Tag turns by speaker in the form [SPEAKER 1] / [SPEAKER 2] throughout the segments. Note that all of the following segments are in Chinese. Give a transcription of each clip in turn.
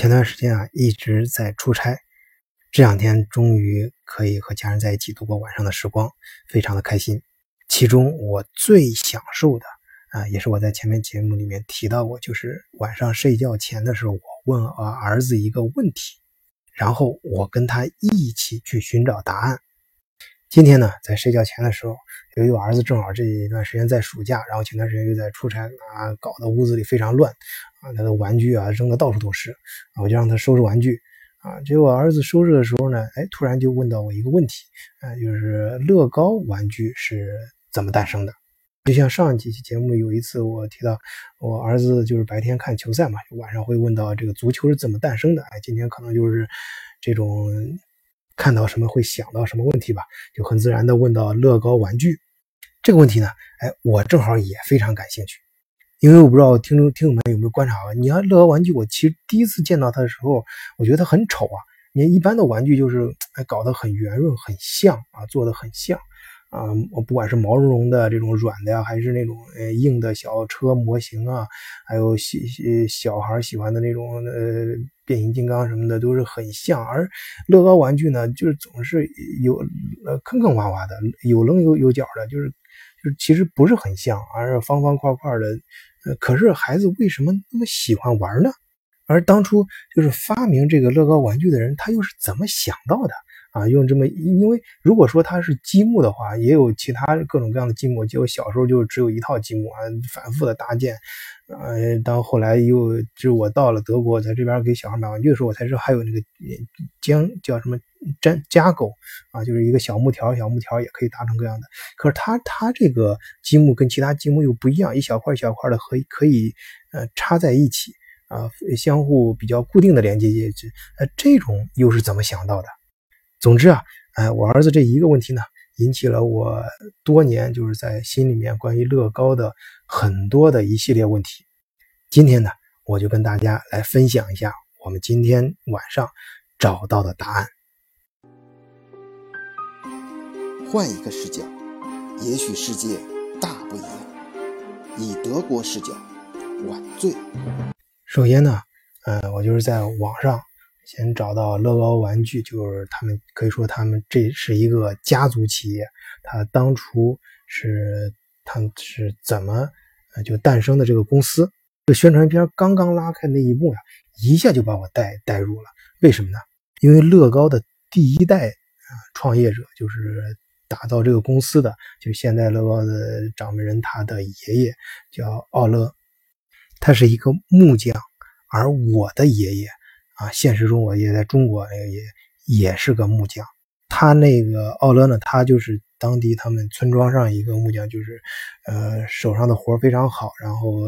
[SPEAKER 1] 前段时间啊一直在出差，这两天终于可以和家人在一起度过晚上的时光，非常的开心。其中我最享受的啊，也是我在前面节目里面提到过，就是晚上睡觉前的时候，我问啊儿子一个问题，然后我跟他一起去寻找答案。今天呢，在睡觉前的时候，由于我儿子正好这一段时间在暑假，然后前段时间又在出差啊，搞得屋子里非常乱啊，他的玩具啊扔的到处都是啊，我就让他收拾玩具啊。结果儿子收拾的时候呢，哎，突然就问到我一个问题啊，就是乐高玩具是怎么诞生的？就像上几期节目有一次我提到，我儿子就是白天看球赛嘛，晚上会问到这个足球是怎么诞生的？哎，今天可能就是这种。看到什么会想到什么问题吧，就很自然的问到乐高玩具这个问题呢？哎，我正好也非常感兴趣，因为我不知道听众听友们有没有观察啊？你看乐高玩具，我其实第一次见到它的时候，我觉得它很丑啊。你看一般的玩具就是哎搞得很圆润，很像啊，做的很像。啊，我不管是毛茸茸的这种软的呀，还是那种呃硬的小车模型啊，还有小小孩喜欢的那种呃变形金刚什么的，都是很像。而乐高玩具呢，就是总是有呃坑坑洼洼的，有棱有有角的，就是就是其实不是很像，而是方方块块的。呃，可是孩子为什么那么喜欢玩呢？而当初就是发明这个乐高玩具的人，他又是怎么想到的？啊，用这么，因为如果说它是积木的话，也有其他各种各样的积木。就时候就只有一套积木啊，反复的搭建。呃，到后来又就我到了德国，在这边给小孩买玩具的时候，我才知道还有那个将叫什么粘加狗啊，就是一个小木条，小木条也可以搭成各样的。可是它它这个积木跟其他积木又不一样，一小块一小块的可以可以呃插在一起啊，相互比较固定的连接接这呃这种又是怎么想到的？总之啊，哎，我儿子这一个问题呢，引起了我多年就是在心里面关于乐高的很多的一系列问题。今天呢，我就跟大家来分享一下我们今天晚上找到的答案。
[SPEAKER 2] 换一个视角，也许世界大不一样。以德国视角，晚醉。
[SPEAKER 1] 首先呢，呃，我就是在网上。先找到乐高玩具，就是他们可以说他们这是一个家族企业。他当初是他是怎么就诞生的这个公司？这宣传片刚刚拉开那一幕呀，一下就把我带带入了。为什么呢？因为乐高的第一代啊创业者就是打造这个公司的，就现在乐高的掌门人他的爷爷叫奥勒，他是一个木匠，而我的爷爷。啊，现实中我也在中国也也是个木匠。他那个奥勒呢，他就是当地他们村庄上一个木匠，就是呃手上的活非常好，然后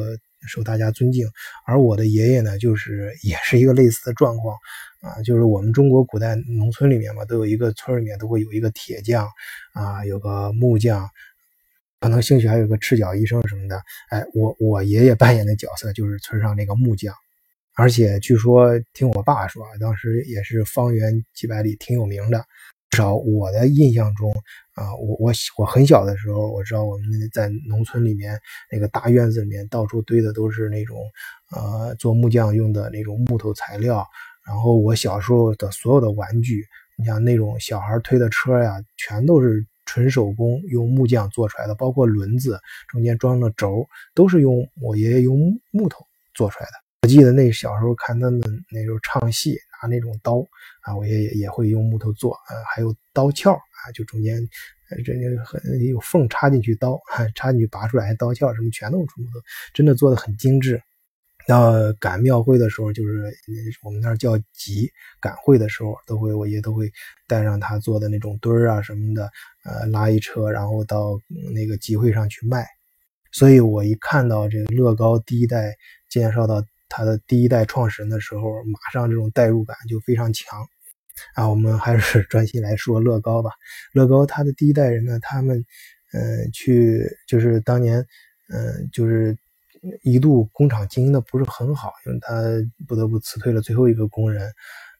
[SPEAKER 1] 受大家尊敬。而我的爷爷呢，就是 也是一个类似的状况啊，就是我们中国古代农村里面嘛，都有一个村里面都会有一个铁匠啊，有个木匠，可能兴许还有个赤脚医生什么的。哎，我我爷爷扮演的角色就是村上那个木匠。而且据说听我爸说，当时也是方圆几百里挺有名的。至少我的印象中啊，我我我很小的时候，我知道我们在农村里面那个大院子里面到处堆的都是那种呃做木匠用的那种木头材料。然后我小时候的所有的玩具，你像那种小孩推的车呀，全都是纯手工用木匠做出来的，包括轮子中间装的轴，都是用我爷爷用木头做出来的。我记得那小时候看他们那时候唱戏那种刀啊，我爷爷也会用木头做，啊，还有刀鞘啊，就中间这很有缝插进去刀，插进去拔出来刀鞘什么全都是木头，真的做的很精致。到赶庙会的时候，就是我们那儿叫集赶会的时候，都会我爷都会带上他做的那种墩儿啊什么的，呃，拉一车，然后到那个集会上去卖。所以我一看到这个乐高第一代介绍到。他的第一代创始人的时候，马上这种代入感就非常强啊！我们还是 专心来说乐高吧。乐高他的第一代人呢，他们呃去就是当年嗯就是一度工厂经营的不是很好，因为他不得不辞退了最后一个工人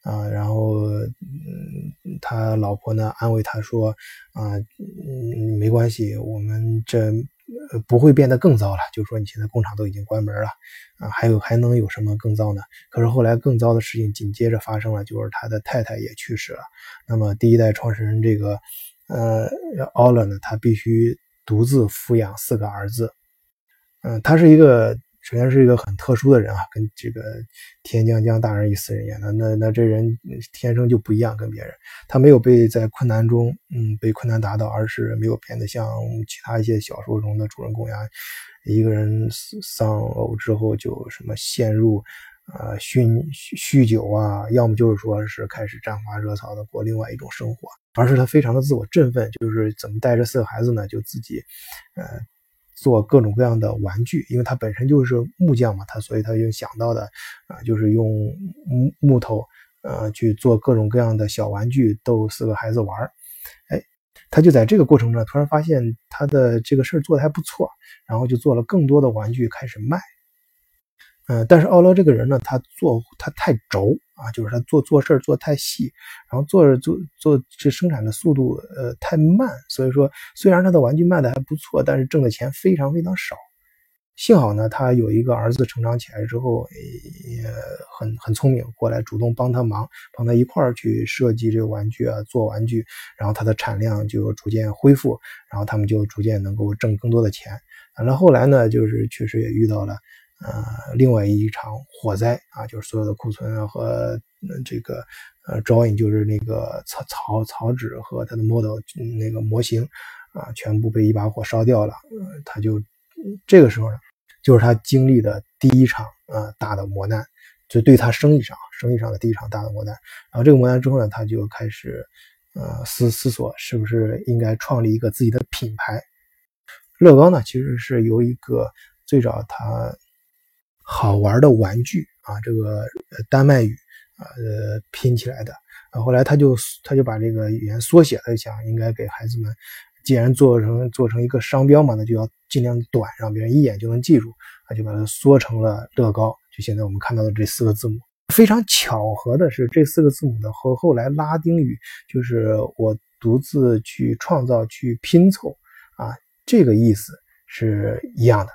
[SPEAKER 1] 啊。然后嗯他老婆呢安慰他说啊嗯没关系，我们这不会变得更糟了。就是说，你现在工厂都已经关门了啊，还有还能有什么更糟呢？可是后来更糟的事情紧接着发生了，就是他的太太也去世了。那么第一代创始人这个呃奥勒呢，他必须独自抚养四个儿子。嗯，他是一个。首先是一个很特殊的人啊，跟这个天将降大任于斯人也。那那那这人天生就不一样，跟别人，他没有被在困难中，嗯，被困难打倒，而是没有变得像其他一些小说中的主人公呀，一个人丧偶之后就什么陷入啊酗酗酒啊，要么就是说是开始沾花惹草的过另外一种生活，而是他非常的自我振奋，就是怎么带着四个孩子呢，就自己，呃。做各种各样的玩具，因为他本身就是木匠嘛，他所以他就想到的啊，就是用木木头呃去做各种各样的小玩具逗四个孩子玩哎，他就在这个过程中突然发现他的这个事儿做的还不错，然后就做了更多的玩具开始卖。嗯，但是奥勒这个人呢，他做他太轴啊，就是他做做事儿做太细，然后做着做做这生产的速度呃太慢，所以说虽然他的玩具卖的还不错，但是挣的钱非常非常少。幸好呢，他有一个儿子成长起来之后也很很聪明，过来主动帮他忙，帮他一块儿去设计这个玩具啊，做玩具，然后他的产量就逐渐恢复，然后他们就逐渐能够挣更多的钱。完了后来呢，就是确实也遇到了。呃，另外一场火灾啊，就是所有的库存和这个呃 drawing，就是那个草草草纸和它的 model 那个模型啊，全部被一把火烧掉了。他就这个时候呢，就是他经历的第一场呃大的磨难，就对他生意上生意上的第一场大的磨难。然后这个磨难之后呢，他就开始呃思思索，是不是应该创立一个自己的品牌。乐高呢，其实是由一个最早他。好玩的玩具啊，这个丹麦语啊，呃，拼起来的啊。后来他就他就把这个语言缩写，他就想应该给孩子们，既然做成做成一个商标嘛，那就要尽量短，让别人一眼就能记住，他就把它缩成了乐高。就现在我们看到的这四个字母。非常巧合的是，这四个字母的和后来拉丁语，就是我独自去创造、去拼凑啊，这个意思是一样的。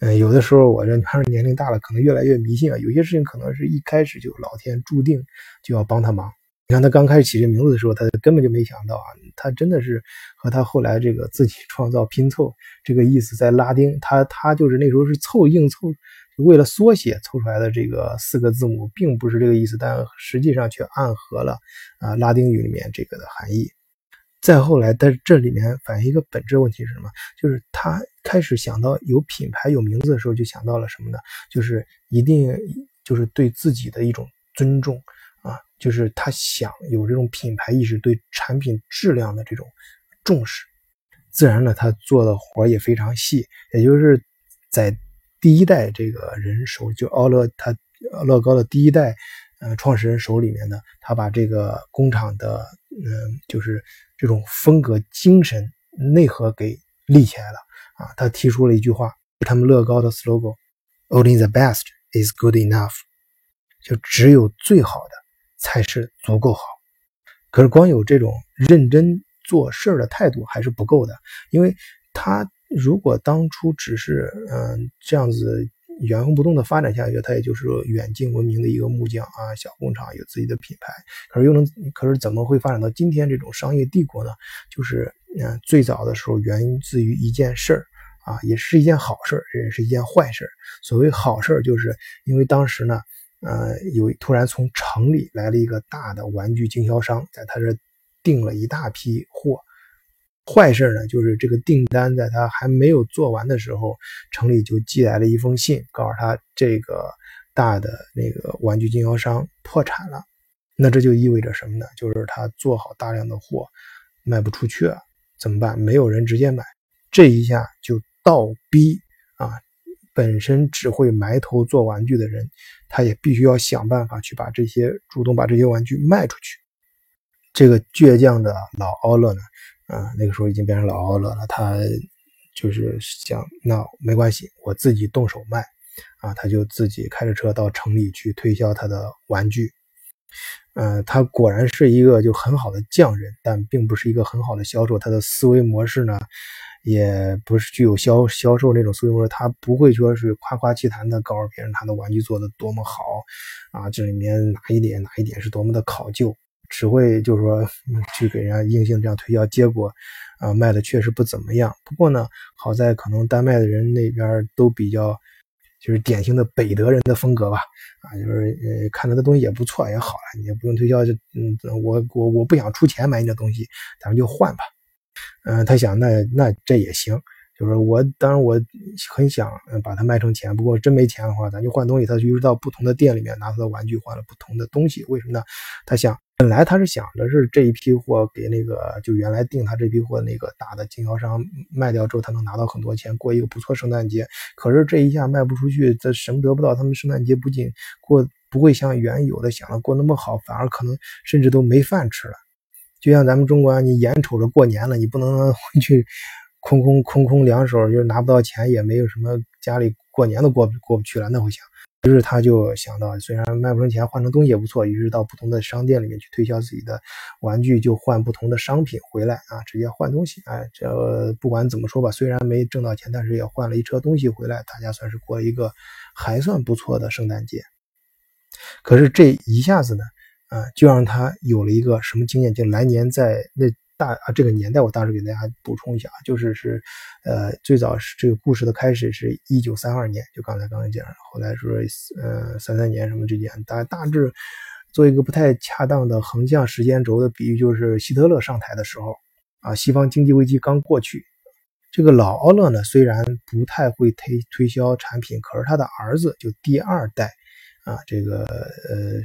[SPEAKER 1] 嗯，有的时候我这还是年龄大了，可能越来越迷信啊。有些事情可能是一开始就老天注定就要帮他忙。你看他刚开始起这名字的时候，他根本就没想到啊，他真的是和他后来这个自己创造拼凑这个意思在拉丁，他他就是那时候是凑硬凑，为了缩写凑出来的这个四个字母，并不是这个意思，但实际上却暗合了啊拉丁语里面这个的含义。再后来，但是这里面反映一个本质问题是什么？就是他开始想到有品牌、有名字的时候，就想到了什么呢？就是一定就是对自己的一种尊重啊，就是他想有这种品牌意识，对产品质量的这种重视。自然呢，他做的活也非常细，也就是在第一代这个人手，就奥乐他乐高的第一代呃创始人手里面呢，他把这个工厂的嗯，就是。这种风格精神内核给立起来了啊！他提出了一句话，他们乐高的 slogan：“Only the best is good enough。”就只有最好的才是足够好。可是光有这种认真做事儿的态度还是不够的，因为他如果当初只是嗯这样子。原封不动的发展下去，他也就是远近闻名的一个木匠啊，小工厂有自己的品牌，可是又能，可是怎么会发展到今天这种商业帝国呢？就是，嗯，最早的时候源自于一件事儿啊，也是一件好事，也是一件坏事。所谓好事，就是因为当时呢，呃，有突然从城里来了一个大的玩具经销商，在他这订了一大批货。坏事呢，就是这个订单在他还没有做完的时候，城里就寄来了一封信，告诉他这个大的那个玩具经销商破产了。那这就意味着什么呢？就是他做好大量的货卖不出去了，怎么办？没有人直接买，这一下就倒逼啊，本身只会埋头做玩具的人，他也必须要想办法去把这些主动把这些玩具卖出去。这个倔强的老奥勒呢？啊，那个时候已经变成老奥勒了。他就是想，那没关系，我自己动手卖。啊，他就自己开着车到城里去推销他的玩具。呃，他果然是一个就很好的匠人，但并不是一个很好的销售。他的思维模式呢，也不是具有销销售那种思维模式。他不会说是夸夸其谈的告诉别人他的玩具做的多么好啊，这里面哪一点哪一点是多么的考究，只会就是说去给人家硬性这样推销，结果啊卖的确实不怎么样。不过呢，好在可能丹麦的人那边都比较。就是典型的北德人的风格吧，啊，就是呃，看他的东西也不错，也好了，你也不用推销，就嗯，我我我不想出钱买你的东西，咱们就换吧。嗯，他想，那那这也行。就是我，当然我很想把它卖成钱，不过真没钱的话，咱就换东西。他就是到不同的店里面拿他的玩具换了不同的东西。为什么呢？他想，本来他是想着是这一批货给那个就原来订他这批货那个大的经销商卖掉之后，他能拿到很多钱，过一个不错圣诞节。可是这一下卖不出去，这什么得不到？他们圣诞节不仅过不会像原有的想的过那么好，反而可能甚至都没饭吃了。就像咱们中国，你眼瞅着过年了，你不能回去。空空空空两手，就是拿不到钱，也没有什么家里过年都过过不去了，那会想。于是他就想到，虽然卖不成钱，换成东西也不错。于是到不同的商店里面去推销自己的玩具，就换不同的商品回来啊，直接换东西。哎，这不管怎么说吧，虽然没挣到钱，但是也换了一车东西回来，大家算是过了一个还算不错的圣诞节。可是这一下子呢，啊，就让他有了一个什么经验？就来年在那。大啊，这个年代我大致给大家补充一下，就是是，呃，最早是这个故事的开始是一九三二年，就刚才刚才讲，后来说呃三三年什么之间，大大致做一个不太恰当的横向时间轴的比喻，就是希特勒上台的时候啊，西方经济危机刚过去，这个老奥勒呢虽然不太会推推销产品，可是他的儿子就第二代啊，这个呃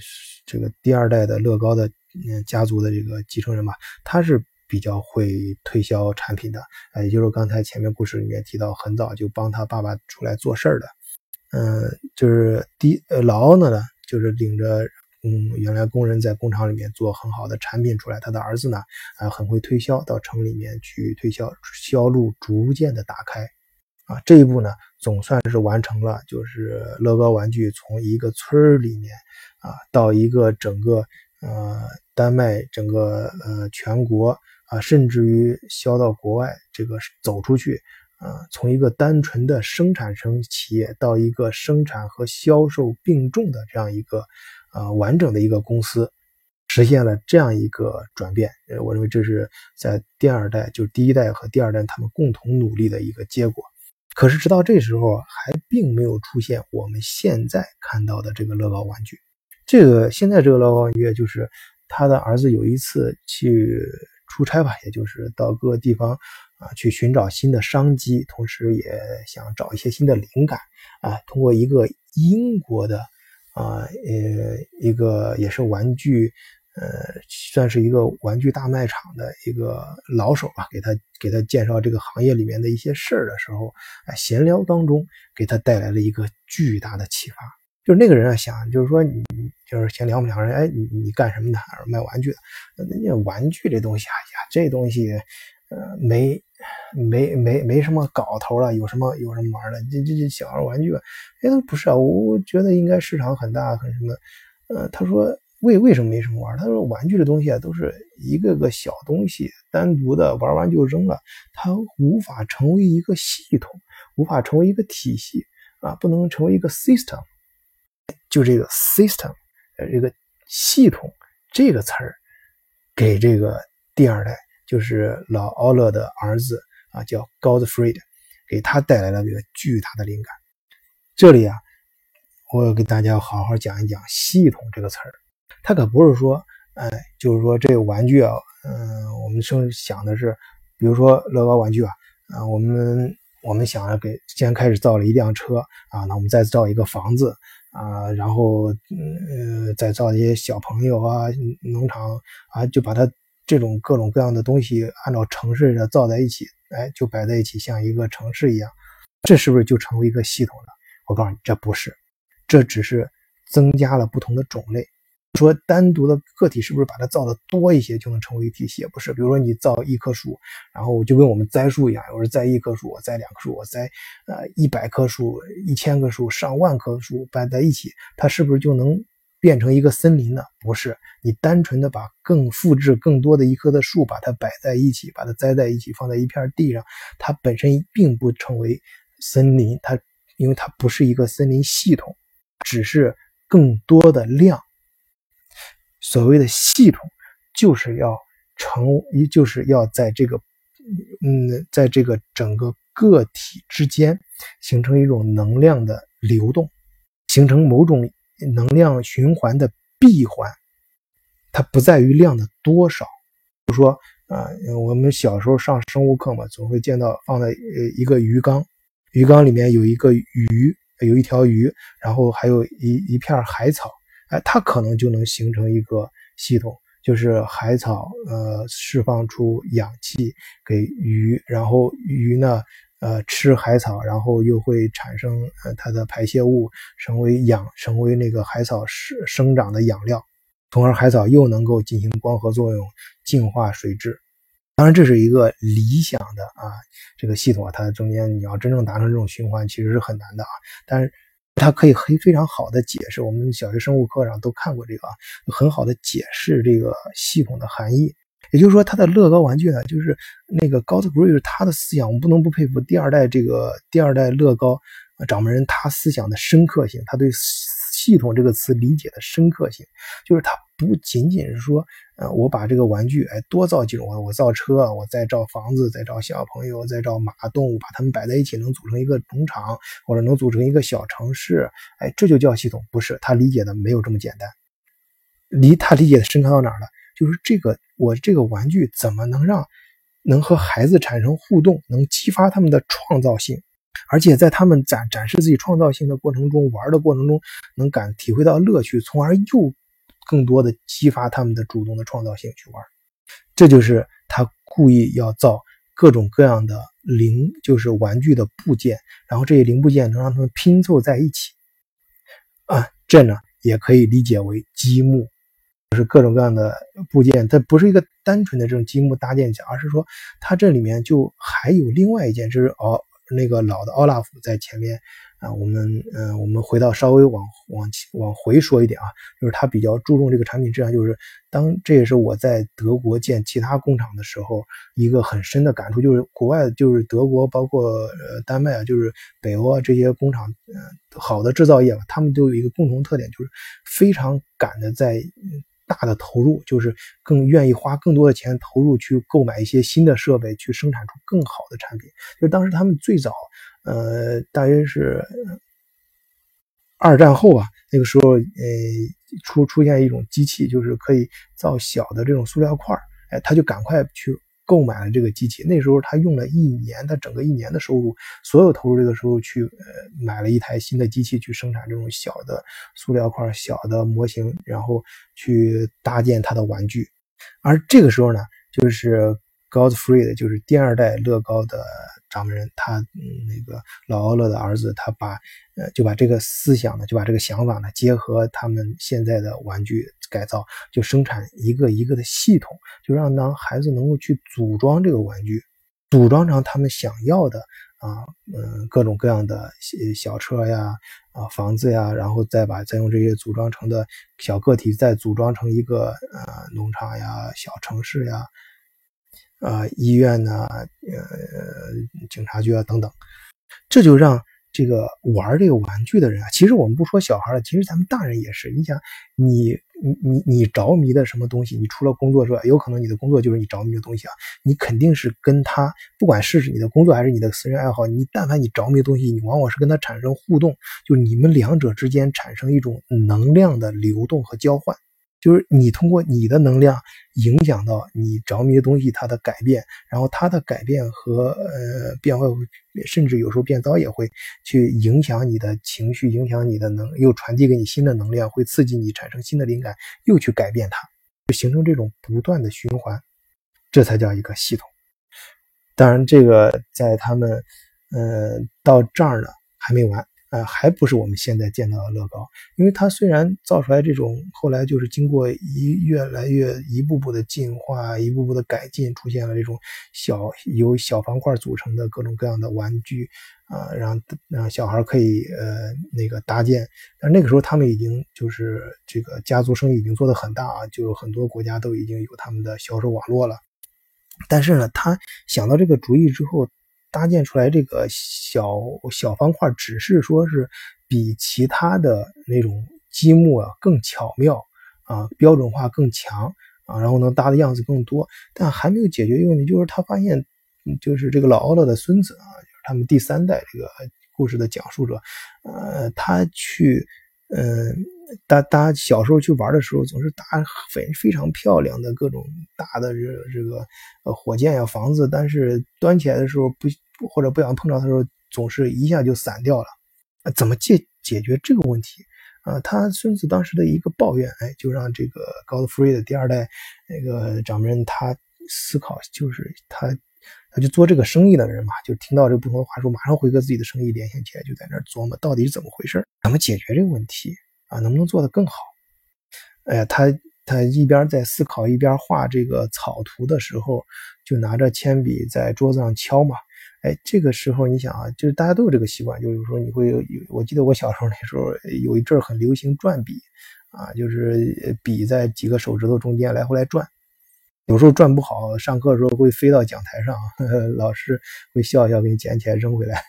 [SPEAKER 1] 这个第二代的乐高的嗯家族的这个继承人吧，他是。比较会推销产品的，啊，也就是刚才前面故事里面提到，很早就帮他爸爸出来做事的，嗯，就是第呃老奥呢，就是领着嗯原来工人在工厂里面做很好的产品出来，他的儿子呢，啊很会推销，到城里面去推销，销路逐渐的打开，啊这一步呢总算是完成了，就是乐高玩具从一个村儿里面啊到一个整个呃丹麦整个呃全国。啊，甚至于销到国外，这个走出去，啊，从一个单纯的生产生企业到一个生产和销售并重的这样一个，呃，完整的一个公司，实现了这样一个转变。呃，我认为这是在第二代，就是第一代和第二代他们共同努力的一个结果。可是直到这时候，还并没有出现我们现在看到的这个乐高玩具。这个现在这个乐高玩具，就是他的儿子有一次去。出差吧，也就是到各个地方啊去寻找新的商机，同时也想找一些新的灵感啊。通过一个英国的啊呃一个也是玩具呃算是一个玩具大卖场的一个老手吧，给他给他介绍这个行业里面的一些事儿的时候，啊闲聊当中给他带来了一个巨大的启发。就是那个人啊，想就是说你就是先聊我们两个人，哎，你你干什么的？卖玩具的。那玩具这东西，哎呀，这东西，呃，没没没没什么搞头了，有什么有什么玩的？这这这小孩玩具吧，哎，不是啊，我觉得应该市场很大，很什么。呃，他说为为什么没什么玩？他说玩具的东西啊，都是一个个小东西，单独的玩完就扔了，它无法成为一个系统，无法成为一个体系啊，不能成为一个 system。就这个 system，呃，这个系统这个词儿，给这个第二代，就是老奥勒的儿子啊，叫 Godfrey，给他带来了这个巨大的灵感。这里啊，我要给大家好好讲一讲“系统”这个词儿。它可不是说，哎，就是说这个玩具啊，嗯，我们生想的是，比如说乐高玩具啊，啊，我们我们想要给先开始造了一辆车啊，那我们再造一个房子。啊，然后呃，再造一些小朋友啊，农场啊，就把它这种各种各样的东西按照城市的造在一起，哎，就摆在一起，像一个城市一样，这是不是就成为一个系统了？我告诉你，这不是，这只是增加了不同的种类。说单独的个体是不是把它造的多一些就能成为体系？也不是。比如说你造一棵树，然后就跟我们栽树一样，我是栽一棵树，我栽两棵树，我栽呃一百棵树、一千棵树、上万棵树摆在一起，它是不是就能变成一个森林呢？不是，你单纯的把更复制更多的一棵的树，把它摆在一起，把它栽在一起，放在一片地上，它本身并不成为森林，它因为它不是一个森林系统，只是更多的量。所谓的系统，就是要成，就是要在这个，嗯，在这个整个个体之间形成一种能量的流动，形成某种。能量循环的闭环，它不在于量的多少。比如说，啊，我们小时候上生物课嘛，总会见到放在呃一个鱼缸，鱼缸里面有一个鱼，有一条鱼，然后还有一一片海草，哎，它可能就能形成一个系统，就是海草呃释放出氧气给鱼，然后鱼呢。呃，吃海草，然后又会产生呃它的排泄物，成为氧，成为那个海草生生长的养料，从而海草又能够进行光合作用，净化水质。当然，这是一个理想的啊这个系统啊，它中间你要真正达成这种循环，其实是很难的啊。但是它可以很非常好的解释，我们小学生物课上都看过这个啊，很好的解释这个系统的含义。也就是说，他的乐高玩具呢，就是那个高 r 瑞，他的思想，我们不能不佩服第二代这个第二代乐高掌门人，他思想的深刻性，他对系统这个词理解的深刻性，就是它不仅仅是说，呃，我把这个玩具，哎，多造几种，我造车，我再造房子，再造小朋友，再造马动物，把它们摆在一起，能组成一个农场，或者能组成一个小城市，哎，这就叫系统，不是他理解的没有这么简单，离他理解的深刻到哪儿了？就是这个，我这个玩具怎么能让能和孩子产生互动，能激发他们的创造性，而且在他们展展示自己创造性的过程中，玩的过程中能感体会到乐趣，从而又更多的激发他们的主动的创造性去玩。这就是他故意要造各种各样的零，就是玩具的部件，然后这些零部件能让他们拼凑在一起。啊，这呢也可以理解为积木。就是各种各样的部件，它不是一个单纯的这种积木搭建起来，而是说它这里面就还有另外一件，就是哦那个老的奥拉夫在前面啊。我们嗯，我们回到稍微往往往回说一点啊，就是他比较注重这个产品质量，就是当这也是我在德国建其他工厂的时候一个很深的感触，就是国外就是德国包括呃丹麦啊，就是北欧啊这些工厂，嗯，好的制造业吧，他们都有一个共同特点，就是非常赶的在。大的投入就是更愿意花更多的钱投入去购买一些新的设备，去生产出更好的产品。就当时他们最早，呃，大约是二战后啊，那个时候，呃，出出现一种机器，就是可以造小的这种塑料块哎，他就赶快去。购买了这个机器，那时候他用了一年，他整个一年的收入，所有投入这个时候去呃买了一台新的机器去生产这种小的塑料块、小的模型，然后去搭建他的玩具。而这个时候呢，就是 Godfrey 的就是第二代乐高的掌门人，他那个老奥勒的儿子，他把呃就把这个思想呢，就把这个想法呢，结合他们现在的玩具。改造就生产一个一个的系统，就让当孩子能够去组装这个玩具，组装成他们想要的啊，嗯，各种各样的小车呀，啊，房子呀，然后再把再用这些组装成的小个体再组装成一个呃农场呀、小城市呀，啊，医院呐，呃，警察局啊等等，这就让。这个玩这个玩具的人啊，其实我们不说小孩了，其实咱们大人也是。你想，你你你你着迷的什么东西？你除了工作之外，有可能你的工作就是你着迷的东西啊。你肯定是跟他，不管是你的工作还是你的私人爱好，你但凡你着迷的东西，你往往是跟他产生互动，就你们两者之间产生一种能量的流动和交换。就是你通过你的能量影响到你着迷的东西，它的改变，然后它的改变和呃变化，甚至有时候变糟也会去影响你的情绪，影响你的能，又传递给你新的能量，会刺激你产生新的灵感，又去改变它，就形成这种不断的循环，这才叫一个系统。当然，这个在他们呃到这儿呢还没完。呃，还不是我们现在见到的乐高，因为它虽然造出来这种，后来就是经过一越来越一步步的进化，一步步的改进，出现了这种小由小方块组成的各种各样的玩具，啊，让让小孩可以呃那个搭建。但那个时候他们已经就是这个家族生意已经做得很大啊，就很多国家都已经有他们的销售网络了。但是呢，他想到这个主意之后。搭建出来这个小小方块，只是说是比其他的那种积木啊更巧妙啊，标准化更强啊，然后能搭的样子更多，但还没有解决一个问题，就是他发现，就是这个老奥勒的孙子啊，就是他们第三代这个故事的讲述者，呃，他去，嗯。大大家小时候去玩的时候，总是搭非非常漂亮的各种大的这个这个呃火箭呀房子，但是端起来的时候不或者不想碰着的时候，总是一下就散掉了。怎么解解决这个问题啊？他孙子当时的一个抱怨，哎，就让这个高德福瑞的第二代那个掌门人他思考，就是他他就做这个生意的人嘛，就听到这个不同的话术，马上回合自己的生意联想起来，就在那琢磨到底是怎么回事，怎么解决这个问题。啊，能不能做得更好？哎呀，他他一边在思考，一边画这个草图的时候，就拿着铅笔在桌子上敲嘛。哎，这个时候你想啊，就是大家都有这个习惯，就是说你会有，我记得我小时候那时候有一阵很流行转笔，啊，就是笔在几个手指头中间来回来转，有时候转不好，上课的时候会飞到讲台上，老师会笑笑给你捡起来扔回来。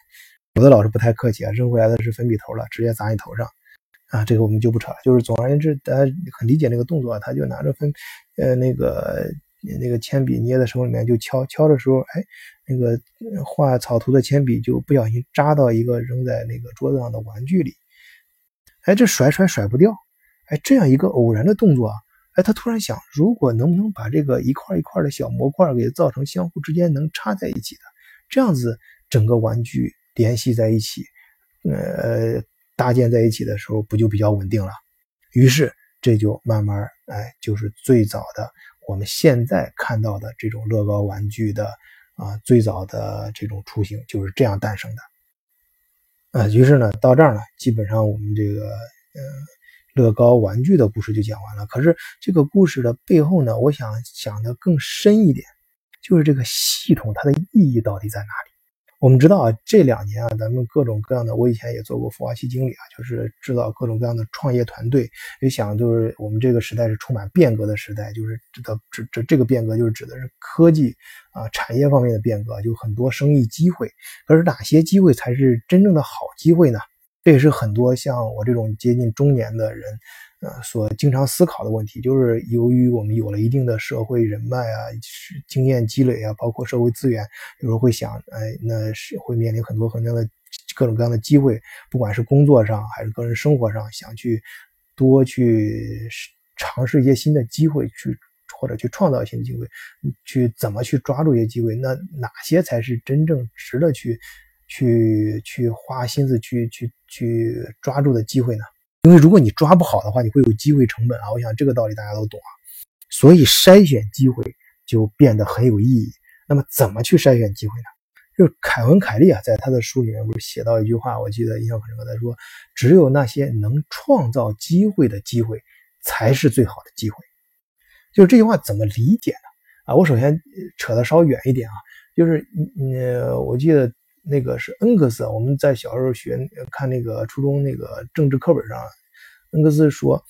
[SPEAKER 1] 有的老师不太客气啊，扔回来的是粉笔头了，直接砸你头上。啊，这个我们就不扯了。就是总而言之，大家很理解那个动作，他就拿着分，呃，那个那个铅笔捏在手里面就敲敲的时候，哎，那个画草图的铅笔就不小心扎到一个扔在那个桌子上的玩具里，哎，这甩甩甩不掉，哎，这样一个偶然的动作啊，哎，他突然想，如果能不能把这个一块一块的小模块给造成相互之间能插在一起的，这样子整个玩具联系在一起，呃。搭建在一起的时候，不就比较稳定了？于是这就慢慢，哎，就是最早的我们现在看到的这种乐高玩具的啊，最早的这种雏形就是这样诞生的。啊，于是呢，到这儿呢，基本上我们这个嗯，乐高玩具的故事就讲完了。可是这个故事的背后呢，我想想的更深一点，就是这个系统它的意义到底在哪里？我们知道啊，这两年啊，咱们各种各样的，我以前也做过孵化器经理啊，就是制造各种各样的创业团队。也想就是我们这个时代是充满变革的时代，就是指的指这这个变革就是指的是科技啊产业方面的变革，就很多生意机会。可是哪些机会才是真正的好机会呢？这也是很多像我这种接近中年的人。呃，所经常思考的问题，就是由于我们有了一定的社会人脉啊、经验积累啊，包括社会资源，有时候会想，哎，那是会面临很多很多的各种各样的机会，不管是工作上还是个人生活上，想去多去尝试一些新的机会，去或者去创造新的机会，去怎么去抓住一些机会？那哪些才是真正值得去去去花心思去去去抓住的机会呢？因为如果你抓不好的话，你会有机会成本啊！我想这个道理大家都懂啊。所以筛选机会就变得很有意义。那么怎么去筛选机会呢？就是凯文·凯利啊，在他的书里面不是写到一句话，我记得印象很深刻。他说：“只有那些能创造机会的机会，才是最好的机会。”就是这句话怎么理解呢？啊，我首先扯得稍远一点啊，就是呃，我记得。那个是恩格斯，我们在小时候学看那个初中那个政治课本上，恩格斯说，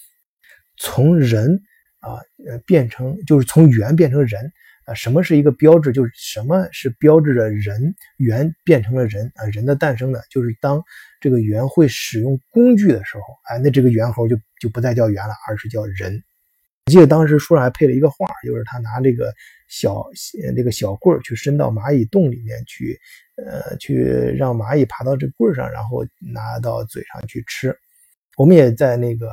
[SPEAKER 1] 从人啊呃变成就是从猿变成人啊，什么是一个标志？就是什么是标志着人猿变成了人啊？人的诞生呢？就是当这个猿会使用工具的时候，哎，那这个猿猴就就不再叫猿了，而是叫人。我记得当时书上还配了一个画，就是他拿这个小这个小棍儿去伸到蚂蚁洞里面去，呃，去让蚂蚁爬到这棍儿上，然后拿到嘴上去吃。我们也在那个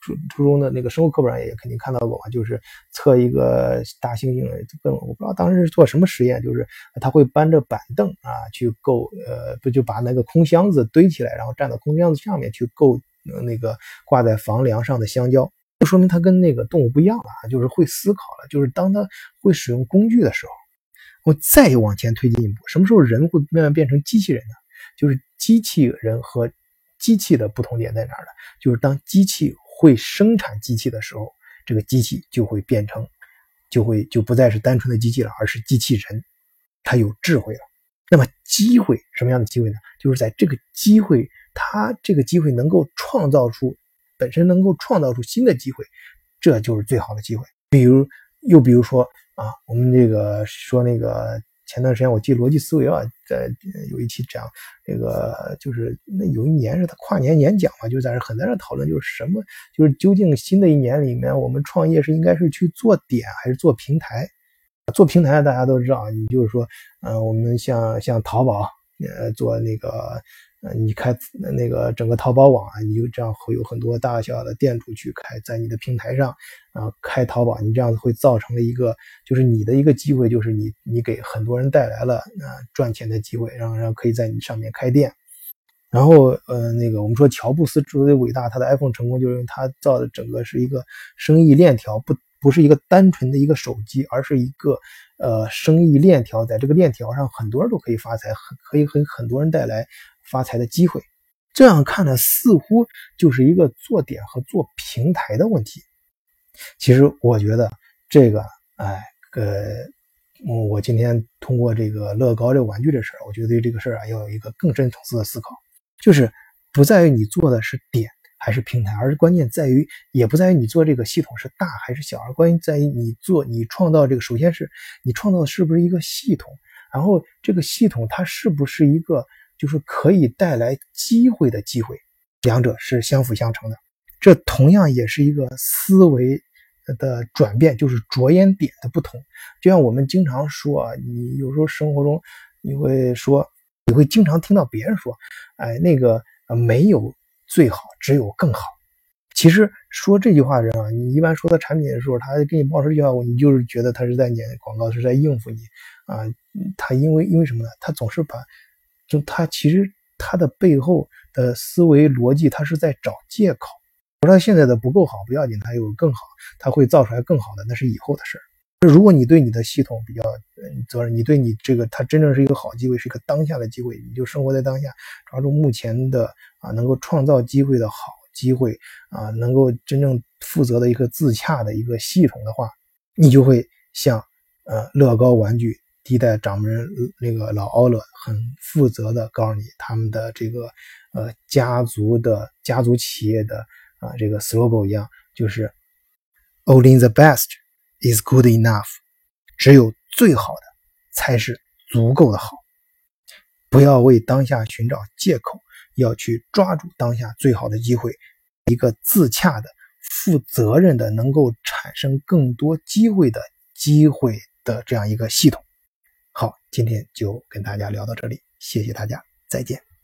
[SPEAKER 1] 初初中的那个生物课本上也肯定看到过嘛，就是测一个大猩猩，跟我不知道当时是做什么实验，就是他会搬着板凳啊去够，呃，不就把那个空箱子堆起来，然后站到空箱子上面去够那个挂在房梁上的香蕉。就说明它跟那个动物不一样了啊，就是会思考了。就是当它会使用工具的时候，我再往前推进一步，什么时候人会慢慢变成机器人呢？就是机器人和机器的不同点在哪儿呢？就是当机器会生产机器的时候，这个机器就会变成，就会就不再是单纯的机器了，而是机器人，它有智慧了。那么机会什么样的机会呢？就是在这个机会，它这个机会能够创造出本身能够创造出新的机会，这就是最好的机会。比如又比如说啊，我们这个说那个。前段时间我记逻辑思维啊，在有一期讲这个，就是那有一年是他跨年演讲嘛，就在那很在那讨论，就是什么，就是究竟新的一年里面，我们创业是应该是去做点还是做平台？做平台大家都知道，你就是说，嗯，我们像像淘宝，呃，做那个。你开那个整个淘宝网啊，你就这样会有很多大小的店主去开在你的平台上啊，开淘宝，你这样子会造成了一个，就是你的一个机会，就是你你给很多人带来了啊赚钱的机会，让让可以在你上面开店。然后呃那个我们说乔布斯之所以伟大，他的 iPhone 成功，就是因为他造的整个是一个生意链条，不不是一个单纯的一个手机，而是一个呃生意链条，在这个链条上很多人都可以发财，很可以给很多人带来。发财的机会，这样看呢，似乎就是一个做点和做平台的问题。其实我觉得这个，哎，呃，我今天通过这个乐高这个玩具的事儿，我觉得对这个事儿啊，要有一个更深层次的思考，就是不在于你做的是点还是平台，而是关键在于，也不在于你做这个系统是大还是小，而关键在于你做你创造这个，首先是你创造的是不是一个系统，然后这个系统它是不是一个。就是可以带来机会的机会，两者是相辅相成的。这同样也是一个思维的转变，就是着眼点的不同。就像我们经常说啊，你有时候生活中你会说，你会经常听到别人说，哎，那个没有最好，只有更好。其实说这句话的人啊，你一般说到产品的时候，他给你报出这句话，你就是觉得他是在演广告，是在应付你啊。他因为因为什么呢？他总是把就他其实他的背后的思维逻辑，他是在找借口。说他现在的不够好不要紧，他有更好，他会造出来更好的，那是以后的事儿。如果你对你的系统比较嗯责任，你对你这个它真正是一个好机会，是一个当下的机会，你就生活在当下，抓住目前的啊能够创造机会的好机会啊，能够真正负责的一个自洽的一个系统的话，你就会像呃乐高玩具。第一代掌门人那个老奥勒很负责的告诉你，他们的这个呃家族的家族企业的啊这个 slogan 一样，就是 Only the best is good enough，只有最好的才是足够的好。不要为当下寻找借口，要去抓住当下最好的机会，一个自洽的、负责任的、能够产生更多机会的机会的这样一个系统。今天就跟大家聊到这里，谢谢大家，再见。